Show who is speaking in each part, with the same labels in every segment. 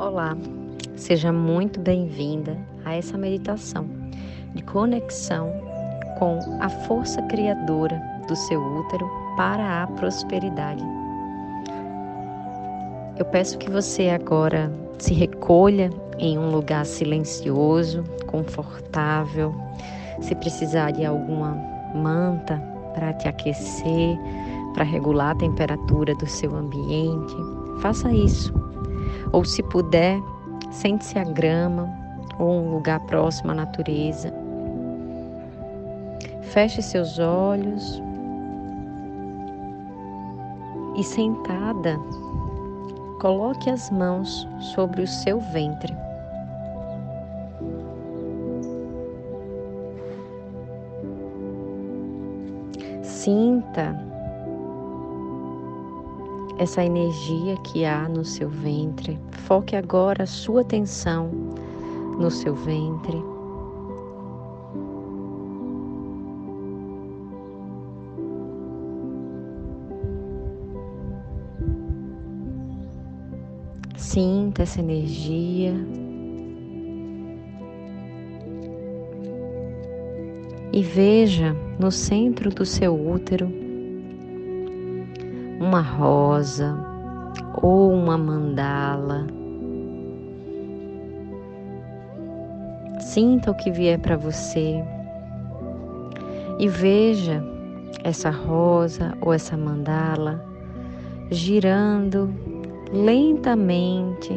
Speaker 1: Olá, seja muito bem-vinda a essa meditação de conexão com a força criadora do seu útero para a prosperidade. Eu peço que você agora se recolha em um lugar silencioso, confortável. Se precisar de alguma manta para te aquecer, para regular a temperatura do seu ambiente, faça isso. Ou se puder, sente-se a grama ou um lugar próximo à natureza. Feche seus olhos e sentada, coloque as mãos sobre o seu ventre. Sinta essa energia que há no seu ventre. Foque agora a sua atenção no seu ventre. Sinta essa energia. E veja no centro do seu útero uma rosa ou uma mandala. Sinta o que vier para você e veja essa rosa ou essa mandala girando lentamente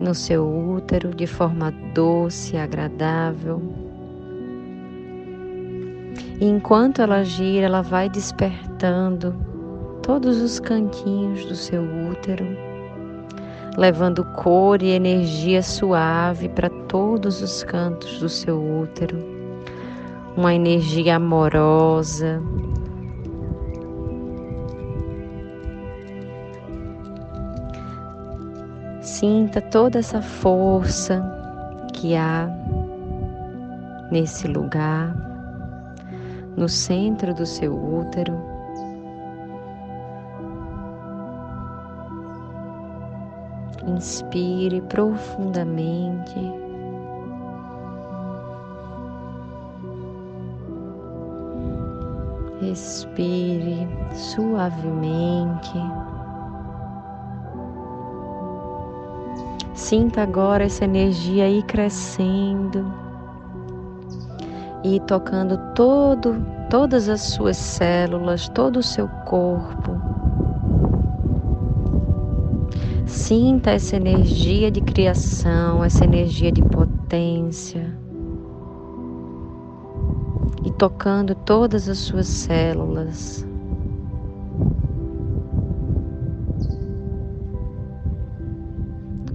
Speaker 1: no seu útero de forma doce e agradável. E enquanto ela gira, ela vai despertando todos os cantinhos do seu útero, levando cor e energia suave para todos os cantos do seu útero. Uma energia amorosa, Sinta toda essa força que há nesse lugar no centro do seu útero. Inspire profundamente. Respire suavemente. Sinta agora essa energia aí crescendo e tocando todo, todas as suas células, todo o seu corpo. Sinta essa energia de criação, essa energia de potência. E tocando todas as suas células.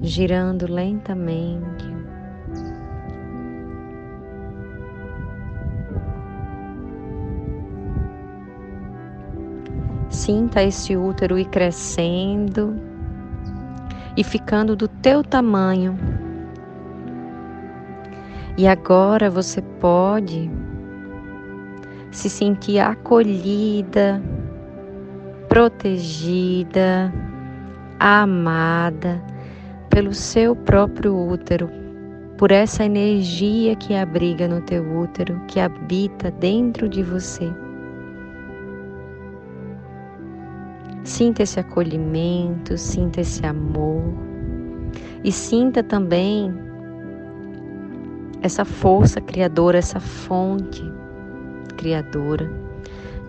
Speaker 1: Girando lentamente. Sinta esse útero ir crescendo e ficando do teu tamanho. E agora você pode se sentir acolhida, protegida, amada pelo seu próprio útero, por essa energia que abriga no teu útero, que habita dentro de você. Sinta esse acolhimento, sinta esse amor e sinta também essa força criadora, essa fonte criadora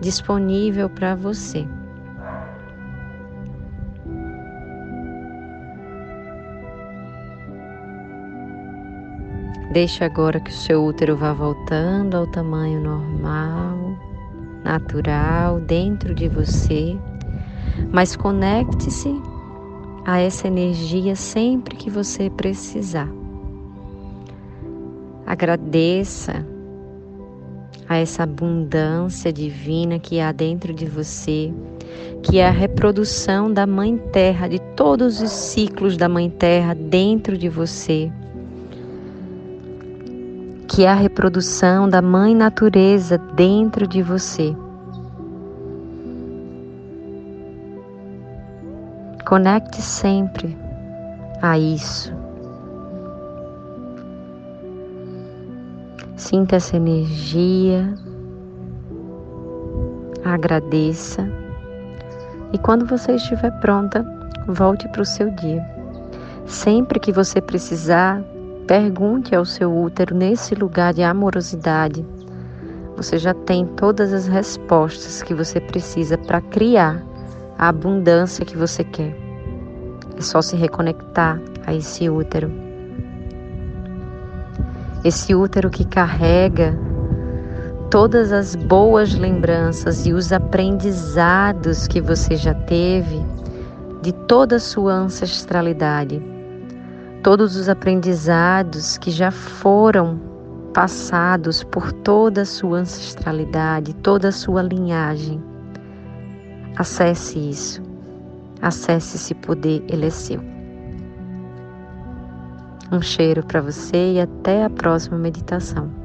Speaker 1: disponível para você. Deixe agora que o seu útero vá voltando ao tamanho normal, natural, dentro de você mas conecte-se a essa energia sempre que você precisar. Agradeça a essa abundância divina que há dentro de você, que é a reprodução da Mãe Terra, de todos os ciclos da Mãe Terra dentro de você, que é a reprodução da Mãe Natureza dentro de você. Conecte sempre a isso. Sinta essa energia, agradeça e quando você estiver pronta, volte para o seu dia. Sempre que você precisar, pergunte ao seu útero nesse lugar de amorosidade. Você já tem todas as respostas que você precisa para criar a abundância que você quer. É só se reconectar a esse útero. Esse útero que carrega todas as boas lembranças e os aprendizados que você já teve de toda a sua ancestralidade, todos os aprendizados que já foram passados por toda a sua ancestralidade, toda a sua linhagem. Acesse isso, acesse esse poder, ele é seu. Um cheiro para você e até a próxima meditação.